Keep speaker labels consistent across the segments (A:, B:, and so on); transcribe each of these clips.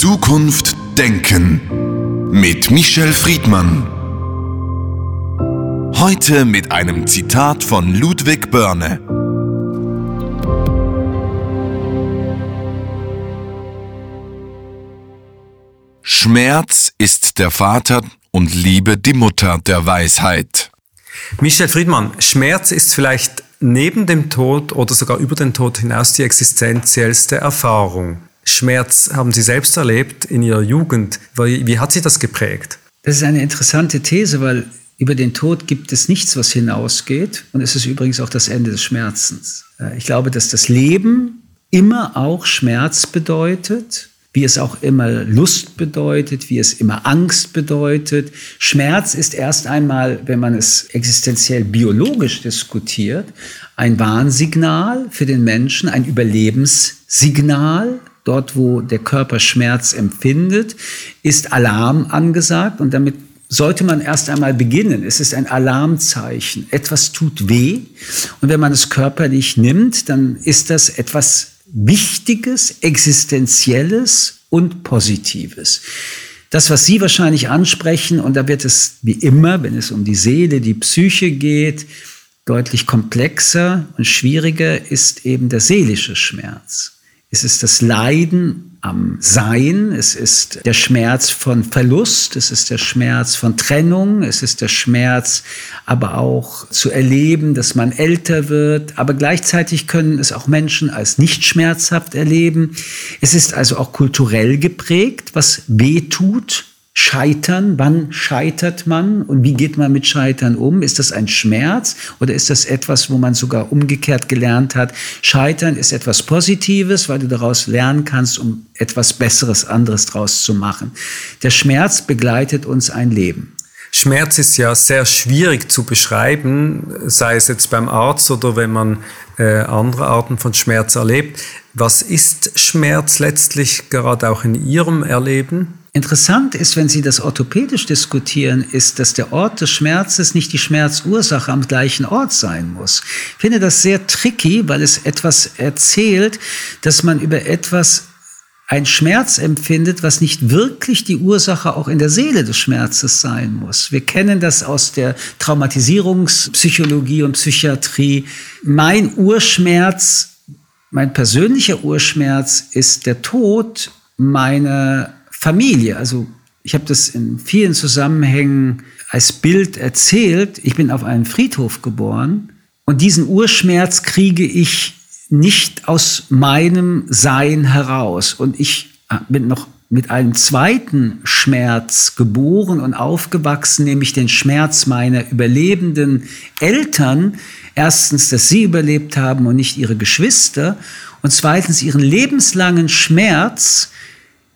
A: Zukunft denken mit Michel Friedmann. Heute mit einem Zitat von Ludwig Börne. Schmerz ist der Vater und Liebe die Mutter der Weisheit.
B: Michel Friedmann, Schmerz ist vielleicht neben dem Tod oder sogar über den Tod hinaus die existenziellste Erfahrung. Schmerz haben Sie selbst erlebt in Ihrer Jugend. Wie, wie hat Sie das geprägt?
C: Das ist eine interessante These, weil über den Tod gibt es nichts, was hinausgeht. Und es ist übrigens auch das Ende des Schmerzens. Äh, ich glaube, dass das Leben immer auch Schmerz bedeutet wie es auch immer Lust bedeutet, wie es immer Angst bedeutet. Schmerz ist erst einmal, wenn man es existenziell biologisch diskutiert, ein Warnsignal für den Menschen, ein Überlebenssignal. Dort, wo der Körper Schmerz empfindet, ist Alarm angesagt und damit sollte man erst einmal beginnen. Es ist ein Alarmzeichen. Etwas tut weh. Und wenn man es körperlich nimmt, dann ist das etwas Wichtiges, Existenzielles und Positives. Das, was Sie wahrscheinlich ansprechen, und da wird es wie immer, wenn es um die Seele, die Psyche geht, deutlich komplexer und schwieriger, ist eben der seelische Schmerz. Es ist das Leiden am Sein, es ist der Schmerz von Verlust, es ist der Schmerz von Trennung, es ist der Schmerz aber auch zu erleben, dass man älter wird, aber gleichzeitig können es auch Menschen als nicht schmerzhaft erleben. Es ist also auch kulturell geprägt, was weh tut, Scheitern, wann scheitert man und wie geht man mit Scheitern um? Ist das ein Schmerz oder ist das etwas, wo man sogar umgekehrt gelernt hat? Scheitern ist etwas Positives, weil du daraus lernen kannst, um etwas Besseres, anderes draus zu machen. Der Schmerz begleitet uns ein Leben.
B: Schmerz ist ja sehr schwierig zu beschreiben, sei es jetzt beim Arzt oder wenn man äh, andere Arten von Schmerz erlebt. Was ist Schmerz letztlich gerade auch in Ihrem Erleben?
C: Interessant ist, wenn Sie das orthopädisch diskutieren, ist, dass der Ort des Schmerzes nicht die Schmerzursache am gleichen Ort sein muss. Ich finde das sehr tricky, weil es etwas erzählt, dass man über etwas ein Schmerz empfindet, was nicht wirklich die Ursache auch in der Seele des Schmerzes sein muss. Wir kennen das aus der Traumatisierungspsychologie und Psychiatrie. Mein Urschmerz, mein persönlicher Urschmerz ist der Tod meiner Familie. Also ich habe das in vielen Zusammenhängen als Bild erzählt. Ich bin auf einem Friedhof geboren und diesen Urschmerz kriege ich nicht aus meinem Sein heraus. Und ich äh, bin noch mit einem zweiten Schmerz geboren und aufgewachsen, nämlich den Schmerz meiner überlebenden Eltern. Erstens, dass sie überlebt haben und nicht ihre Geschwister. Und zweitens ihren lebenslangen Schmerz,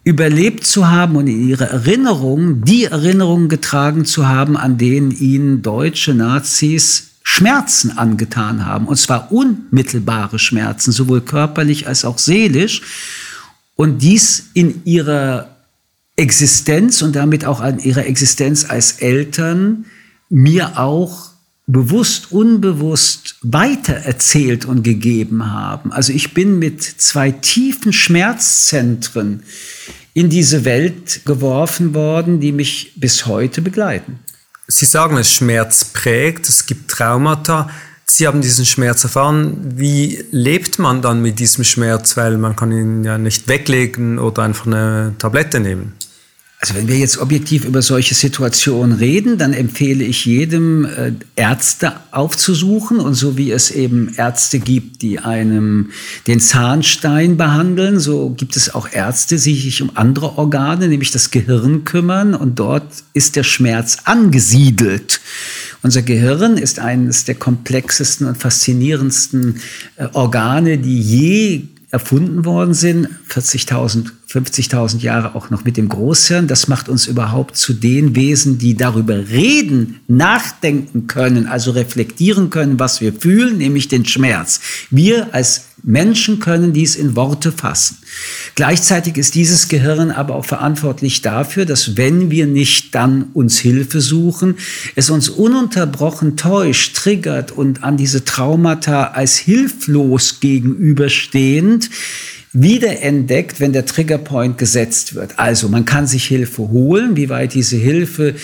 C: überlebt zu haben und in ihre Erinnerungen die Erinnerungen getragen zu haben, an denen ihnen deutsche Nazis Schmerzen angetan haben. Und zwar unmittelbare Schmerzen, sowohl körperlich als auch seelisch. Und dies in ihrer Existenz und damit auch an ihrer Existenz als Eltern mir auch bewusst, unbewusst weitererzählt und gegeben haben. Also ich bin mit zwei tiefen Schmerzzentren in diese Welt geworfen worden, die mich bis heute begleiten.
B: Sie sagen, es Schmerz prägt, es gibt Traumata. Sie haben diesen Schmerz erfahren. Wie lebt man dann mit diesem Schmerz? Weil man kann ihn ja nicht weglegen oder einfach eine Tablette nehmen.
C: Also wenn wir jetzt objektiv über solche Situationen reden, dann empfehle ich jedem, äh, Ärzte aufzusuchen. Und so wie es eben Ärzte gibt, die einem den Zahnstein behandeln, so gibt es auch Ärzte, die sich um andere Organe, nämlich das Gehirn kümmern. Und dort ist der Schmerz angesiedelt. Unser Gehirn ist eines der komplexesten und faszinierendsten äh, Organe, die je erfunden worden sind, 40.000, 50.000 Jahre auch noch mit dem Großhirn. Das macht uns überhaupt zu den Wesen, die darüber reden, nachdenken können, also reflektieren können, was wir fühlen, nämlich den Schmerz. Wir als Menschen können dies in Worte fassen. Gleichzeitig ist dieses Gehirn aber auch verantwortlich dafür, dass wenn wir nicht dann uns Hilfe suchen, es uns ununterbrochen täuscht, triggert und an diese Traumata als hilflos gegenüberstehend wiederentdeckt, wenn der Triggerpoint gesetzt wird. Also man kann sich Hilfe holen, wie weit diese Hilfe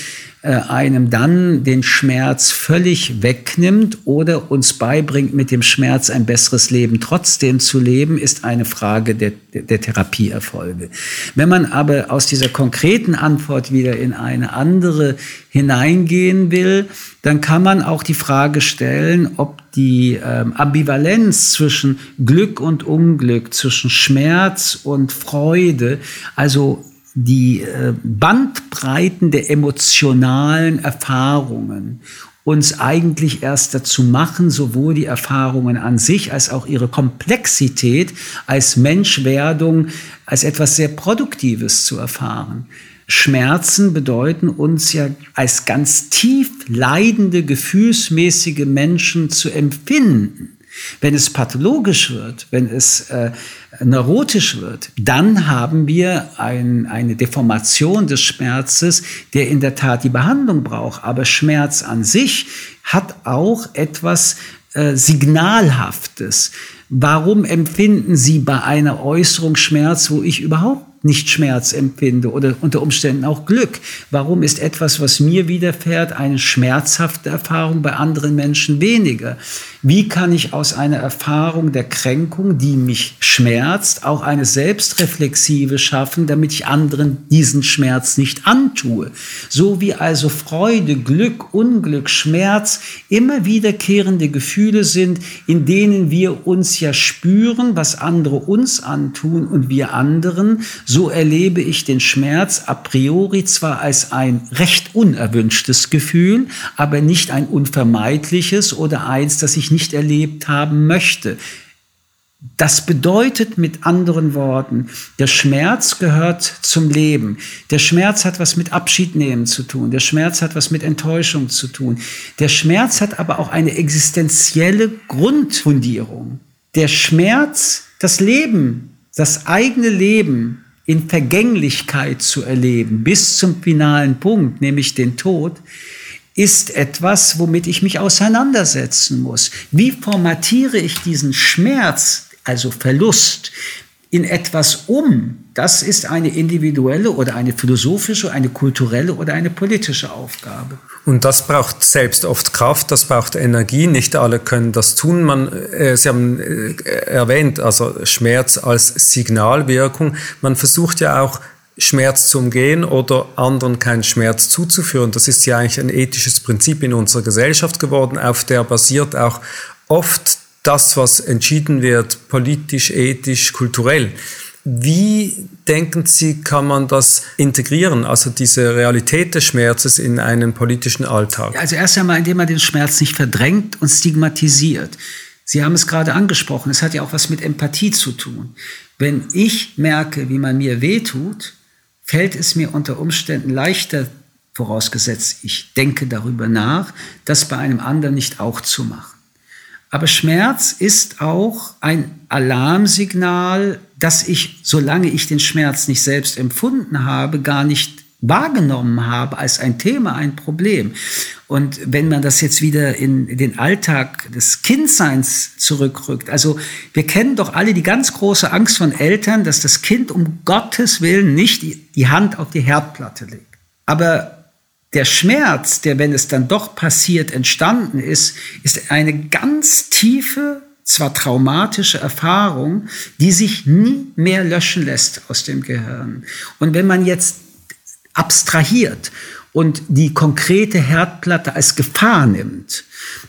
C: äh, einem dann den Schmerz völlig wegnimmt oder uns beibringt, mit dem Schmerz ein besseres Leben trotzdem zu leben, ist eine Frage der, der Therapieerfolge. Wenn man aber aus dieser konkreten Antwort wieder in eine andere hineingehen will, dann kann man auch die Frage stellen, ob die ähm, Ambivalenz zwischen Glück und Unglück, zwischen Schmerz und Freude, also die äh, Bandbreiten der emotionalen Erfahrungen uns eigentlich erst dazu machen, sowohl die Erfahrungen an sich als auch ihre Komplexität als Menschwerdung als etwas sehr Produktives zu erfahren. Schmerzen bedeuten uns ja als ganz tief leidende, gefühlsmäßige Menschen zu empfinden. Wenn es pathologisch wird, wenn es äh, neurotisch wird, dann haben wir ein, eine Deformation des Schmerzes, der in der Tat die Behandlung braucht. Aber Schmerz an sich hat auch etwas äh, Signalhaftes. Warum empfinden Sie bei einer Äußerung Schmerz, wo ich überhaupt nicht Schmerz empfinde oder unter Umständen auch Glück? Warum ist etwas, was mir widerfährt, eine schmerzhafte Erfahrung, bei anderen Menschen weniger? Wie kann ich aus einer Erfahrung der Kränkung, die mich schmerzt, auch eine selbstreflexive schaffen, damit ich anderen diesen Schmerz nicht antue? So wie also Freude, Glück, Unglück, Schmerz immer wiederkehrende Gefühle sind, in denen wir uns ja spüren, was andere uns antun und wir anderen, so erlebe ich den Schmerz a priori zwar als ein recht unerwünschtes Gefühl, aber nicht ein unvermeidliches oder eins, das ich nicht erlebt haben möchte. Das bedeutet mit anderen Worten, der Schmerz gehört zum Leben. Der Schmerz hat was mit Abschied nehmen zu tun. Der Schmerz hat was mit Enttäuschung zu tun. Der Schmerz hat aber auch eine existenzielle Grundfundierung. Der Schmerz, das Leben, das eigene Leben in Vergänglichkeit zu erleben, bis zum finalen Punkt, nämlich den Tod, ist etwas, womit ich mich auseinandersetzen muss. Wie formatiere ich diesen Schmerz, also Verlust, in etwas um? Das ist eine individuelle oder eine philosophische, eine kulturelle oder eine politische Aufgabe.
B: Und das braucht selbst oft Kraft, das braucht Energie. Nicht alle können das tun. Man, äh, Sie haben äh, erwähnt, also Schmerz als Signalwirkung. Man versucht ja auch Schmerz zu umgehen oder anderen keinen Schmerz zuzuführen. Das ist ja eigentlich ein ethisches Prinzip in unserer Gesellschaft geworden, auf der basiert auch oft das, was entschieden wird, politisch, ethisch, kulturell. Wie denken Sie, kann man das integrieren, also diese Realität des Schmerzes in einen politischen Alltag?
C: Also erst einmal, indem man den Schmerz nicht verdrängt und stigmatisiert. Sie haben es gerade angesprochen, es hat ja auch was mit Empathie zu tun. Wenn ich merke, wie man mir wehtut, fällt es mir unter Umständen leichter, vorausgesetzt ich denke darüber nach, das bei einem anderen nicht auch zu machen. Aber Schmerz ist auch ein Alarmsignal, dass ich, solange ich den Schmerz nicht selbst empfunden habe, gar nicht wahrgenommen habe als ein Thema, ein Problem. Und wenn man das jetzt wieder in den Alltag des Kindseins zurückrückt, also wir kennen doch alle die ganz große Angst von Eltern, dass das Kind um Gottes Willen nicht die Hand auf die Herdplatte legt. Aber der Schmerz, der, wenn es dann doch passiert, entstanden ist, ist eine ganz tiefe, zwar traumatische Erfahrung, die sich nie mehr löschen lässt aus dem Gehirn. Und wenn man jetzt abstrahiert und die konkrete Herdplatte als Gefahr nimmt,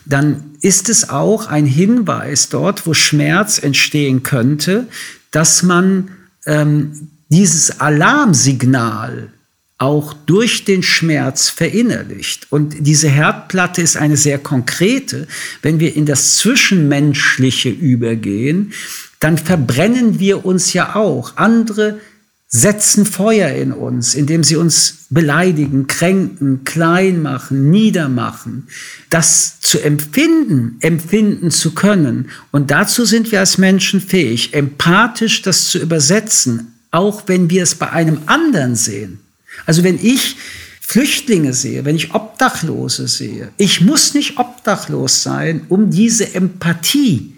C: dann ist es auch ein Hinweis dort, wo Schmerz entstehen könnte, dass man ähm, dieses Alarmsignal auch durch den Schmerz verinnerlicht. Und diese Herdplatte ist eine sehr konkrete. Wenn wir in das Zwischenmenschliche übergehen, dann verbrennen wir uns ja auch. Andere setzen Feuer in uns, indem sie uns beleidigen, kränken, klein machen, niedermachen. Das zu empfinden, empfinden zu können. Und dazu sind wir als Menschen fähig, empathisch das zu übersetzen, auch wenn wir es bei einem anderen sehen. Also wenn ich Flüchtlinge sehe, wenn ich Obdachlose sehe, ich muss nicht obdachlos sein, um diese Empathie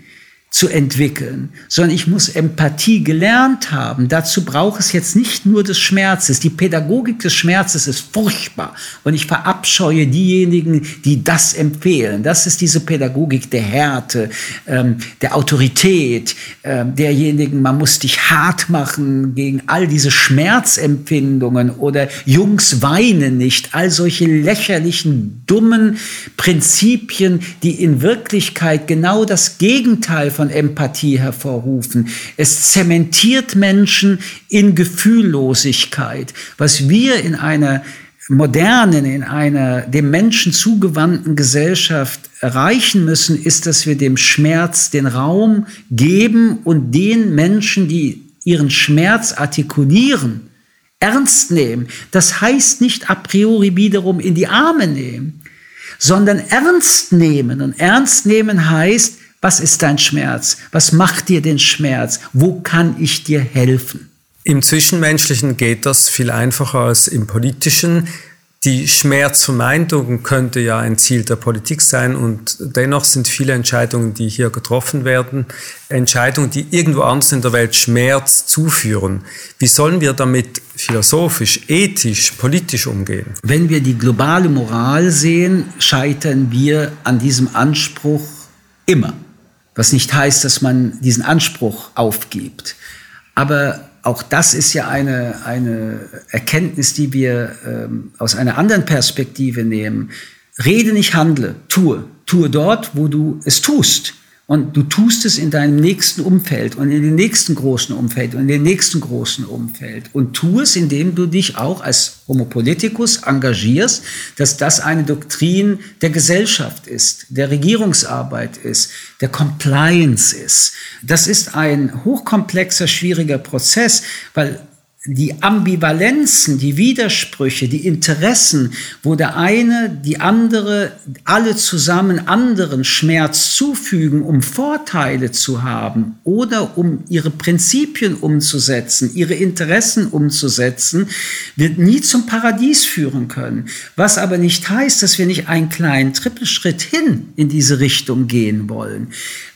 C: zu entwickeln, sondern ich muss Empathie gelernt haben. Dazu braucht es jetzt nicht nur des Schmerzes. Die Pädagogik des Schmerzes ist furchtbar und ich verabscheue diejenigen, die das empfehlen. Das ist diese Pädagogik der Härte, ähm, der Autorität, ähm, derjenigen, man muss dich hart machen gegen all diese Schmerzempfindungen oder Jungs weinen nicht, all solche lächerlichen, dummen Prinzipien, die in Wirklichkeit genau das Gegenteil von von Empathie hervorrufen. Es zementiert Menschen in Gefühllosigkeit. Was wir in einer modernen, in einer dem Menschen zugewandten Gesellschaft erreichen müssen, ist, dass wir dem Schmerz den Raum geben und den Menschen, die ihren Schmerz artikulieren, ernst nehmen. Das heißt nicht a priori wiederum in die Arme nehmen, sondern ernst nehmen. Und ernst nehmen heißt, was ist dein Schmerz? Was macht dir den Schmerz? Wo kann ich dir helfen?
B: Im Zwischenmenschlichen geht das viel einfacher als im Politischen. Die Schmerzvermeidung könnte ja ein Ziel der Politik sein und dennoch sind viele Entscheidungen, die hier getroffen werden, Entscheidungen, die irgendwo anders in der Welt Schmerz zuführen. Wie sollen wir damit philosophisch, ethisch, politisch umgehen?
C: Wenn wir die globale Moral sehen, scheitern wir an diesem Anspruch immer. Was nicht heißt, dass man diesen Anspruch aufgibt. Aber auch das ist ja eine, eine Erkenntnis, die wir ähm, aus einer anderen Perspektive nehmen. Rede nicht, handle, tue. Tue dort, wo du es tust. Und du tust es in deinem nächsten Umfeld und in dem nächsten großen Umfeld und in dem nächsten großen Umfeld. Und tu es, indem du dich auch als Homo politicus engagierst, dass das eine Doktrin der Gesellschaft ist, der Regierungsarbeit ist, der Compliance ist. Das ist ein hochkomplexer, schwieriger Prozess, weil die Ambivalenzen, die Widersprüche, die Interessen, wo der eine, die andere, alle zusammen anderen Schmerz zufügen, um Vorteile zu haben oder um ihre Prinzipien umzusetzen, ihre Interessen umzusetzen, wird nie zum Paradies führen können. Was aber nicht heißt, dass wir nicht einen kleinen Trippelschritt hin in diese Richtung gehen wollen.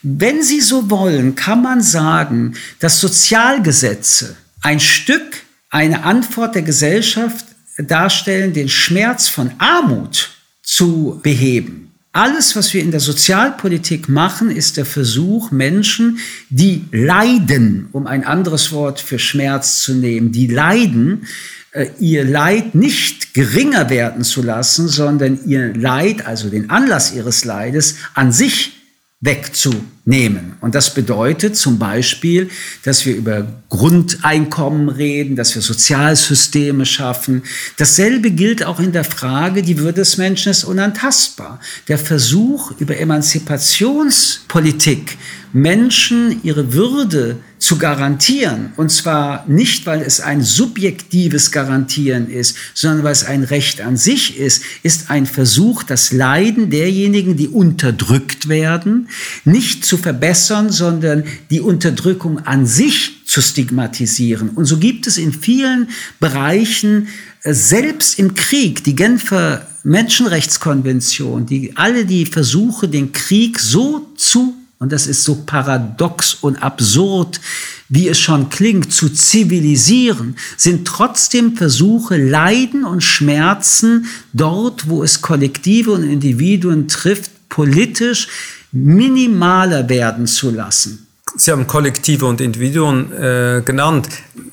C: Wenn Sie so wollen, kann man sagen, dass Sozialgesetze ein Stück eine Antwort der Gesellschaft darstellen, den Schmerz von Armut zu beheben. Alles, was wir in der Sozialpolitik machen, ist der Versuch, Menschen, die leiden, um ein anderes Wort für Schmerz zu nehmen, die leiden, äh, ihr Leid nicht geringer werden zu lassen, sondern ihr Leid, also den Anlass ihres Leides, an sich wegzunehmen. Und das bedeutet zum Beispiel, dass wir über Grundeinkommen reden, dass wir Sozialsysteme schaffen. Dasselbe gilt auch in der Frage, die Würde des Menschen ist unantastbar. Der Versuch über Emanzipationspolitik Menschen ihre Würde zu garantieren. Und zwar nicht, weil es ein subjektives Garantieren ist, sondern weil es ein Recht an sich ist, ist ein Versuch, das Leiden derjenigen, die unterdrückt werden, nicht zu verbessern, sondern die Unterdrückung an sich zu stigmatisieren. Und so gibt es in vielen Bereichen, äh, selbst im Krieg, die Genfer Menschenrechtskonvention, die alle die Versuche, den Krieg so zu und das ist so paradox und absurd, wie es schon klingt, zu zivilisieren, sind trotzdem Versuche, Leiden und Schmerzen dort, wo es Kollektive und Individuen trifft, politisch minimaler werden zu lassen.
B: Sie haben Kollektive und Individuen äh, genannt.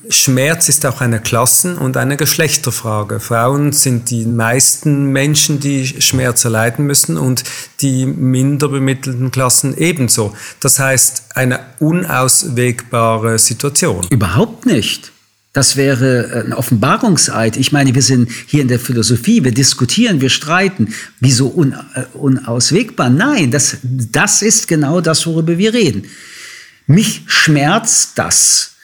B: Schmerz ist auch eine Klassen- und eine Geschlechterfrage. Frauen sind die meisten Menschen, die Schmerz erleiden müssen und die minder bemittelten Klassen ebenso. Das heißt, eine unauswegbare Situation.
C: Überhaupt nicht. Das wäre ein Offenbarungseid. Ich meine, wir sind hier in der Philosophie, wir diskutieren, wir streiten. Wieso äh, unauswegbar? Nein, das, das ist genau das, worüber wir reden. Mich schmerzt das.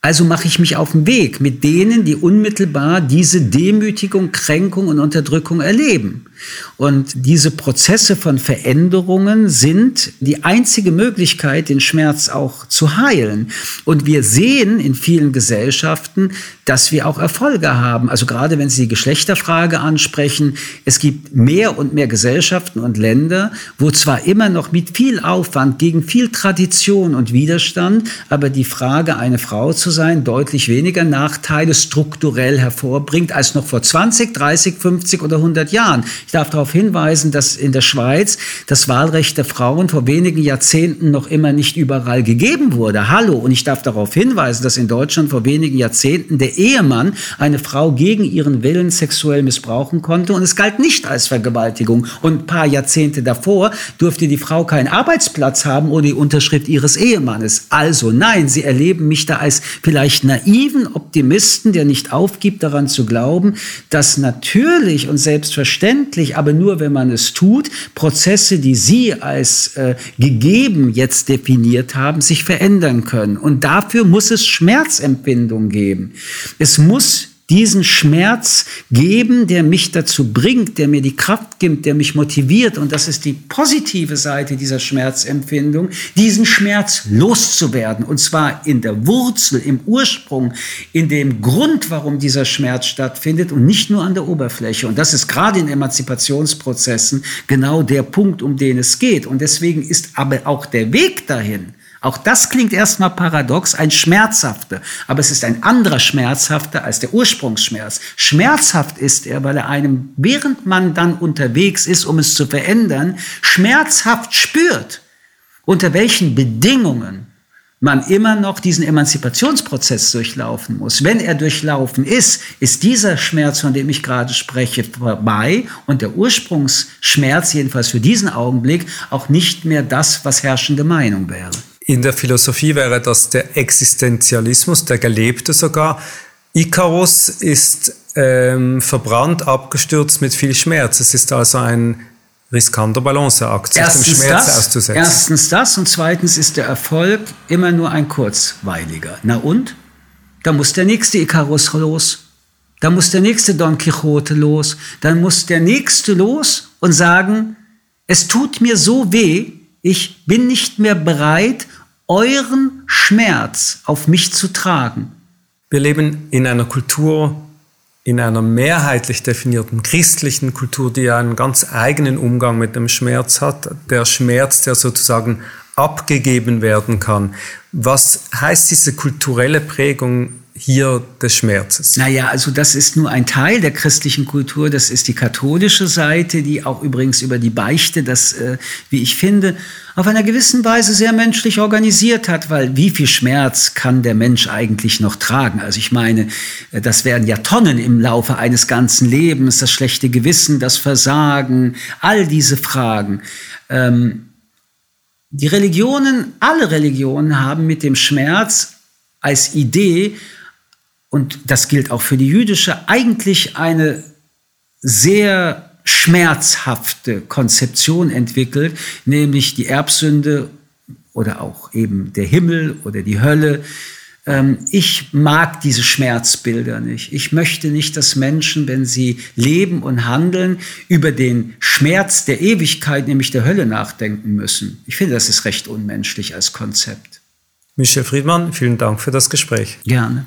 C: Also mache ich mich auf den Weg mit denen, die unmittelbar diese Demütigung, Kränkung und Unterdrückung erleben. Und diese Prozesse von Veränderungen sind die einzige Möglichkeit, den Schmerz auch zu heilen. Und wir sehen in vielen Gesellschaften, dass wir auch Erfolge haben. Also gerade wenn Sie die Geschlechterfrage ansprechen, es gibt mehr und mehr Gesellschaften und Länder, wo zwar immer noch mit viel Aufwand gegen viel Tradition und Widerstand, aber die Frage, eine Frau zu sein, deutlich weniger Nachteile strukturell hervorbringt als noch vor 20, 30, 50 oder 100 Jahren. Ich darf darauf hinweisen, dass in der Schweiz das Wahlrecht der Frauen vor wenigen Jahrzehnten noch immer nicht überall gegeben wurde. Hallo. Und ich darf darauf hinweisen, dass in Deutschland vor wenigen Jahrzehnten der Ehemann eine Frau gegen ihren Willen sexuell missbrauchen konnte und es galt nicht als Vergewaltigung. Und ein paar Jahrzehnte davor durfte die Frau keinen Arbeitsplatz haben ohne die Unterschrift ihres Ehemannes. Also nein, Sie erleben mich da als vielleicht naiven Optimisten, der nicht aufgibt, daran zu glauben, dass natürlich und selbstverständlich, aber nur wenn man es tut, Prozesse, die Sie als äh, gegeben jetzt definiert haben, sich verändern können. Und dafür muss es Schmerzempfindung geben. Es muss diesen Schmerz geben, der mich dazu bringt, der mir die Kraft gibt, der mich motiviert. Und das ist die positive Seite dieser Schmerzempfindung, diesen Schmerz loszuwerden. Und zwar in der Wurzel, im Ursprung, in dem Grund, warum dieser Schmerz stattfindet und nicht nur an der Oberfläche. Und das ist gerade in Emanzipationsprozessen genau der Punkt, um den es geht. Und deswegen ist aber auch der Weg dahin, auch das klingt erstmal paradox, ein schmerzhafter, aber es ist ein anderer schmerzhafter als der Ursprungsschmerz. Schmerzhaft ist er, weil er einem, während man dann unterwegs ist, um es zu verändern, schmerzhaft spürt, unter welchen Bedingungen man immer noch diesen Emanzipationsprozess durchlaufen muss. Wenn er durchlaufen ist, ist dieser Schmerz, von dem ich gerade spreche, vorbei und der Ursprungsschmerz, jedenfalls für diesen Augenblick, auch nicht mehr das, was herrschende Meinung wäre.
B: In der Philosophie wäre das der Existenzialismus, der gelebte sogar. Icarus ist ähm, verbrannt, abgestürzt mit viel Schmerz. Es ist also ein riskanter Balanceakt, sich
C: erstens
B: dem Schmerz
C: das,
B: auszusetzen.
C: Erstens das und zweitens ist der Erfolg immer nur ein kurzweiliger. Na und? Da muss der nächste Icarus los. Da muss der nächste Don Quixote los. Dann muss der nächste los und sagen, es tut mir so weh, ich bin nicht mehr bereit, euren Schmerz auf mich zu tragen.
B: Wir leben in einer Kultur, in einer mehrheitlich definierten christlichen Kultur, die einen ganz eigenen Umgang mit dem Schmerz hat. Der Schmerz, der sozusagen abgegeben werden kann. Was heißt diese kulturelle Prägung hier des Schmerzes?
C: Naja, also das ist nur ein Teil der christlichen Kultur, das ist die katholische Seite, die auch übrigens über die Beichte das, äh, wie ich finde, auf einer gewissen Weise sehr menschlich organisiert hat, weil wie viel Schmerz kann der Mensch eigentlich noch tragen? Also ich meine, äh, das werden ja Tonnen im Laufe eines ganzen Lebens, das schlechte Gewissen, das Versagen, all diese Fragen. Ähm, die Religionen, alle Religionen haben mit dem Schmerz als Idee und das gilt auch für die jüdische, eigentlich eine sehr schmerzhafte Konzeption entwickelt, nämlich die Erbsünde oder auch eben der Himmel oder die Hölle. Ähm, ich mag diese Schmerzbilder nicht. Ich möchte nicht, dass Menschen, wenn sie leben und handeln, über den Schmerz der Ewigkeit, nämlich der Hölle, nachdenken müssen. Ich finde, das ist recht unmenschlich als Konzept.
B: Michel Friedmann, vielen Dank für das Gespräch.
C: Gerne.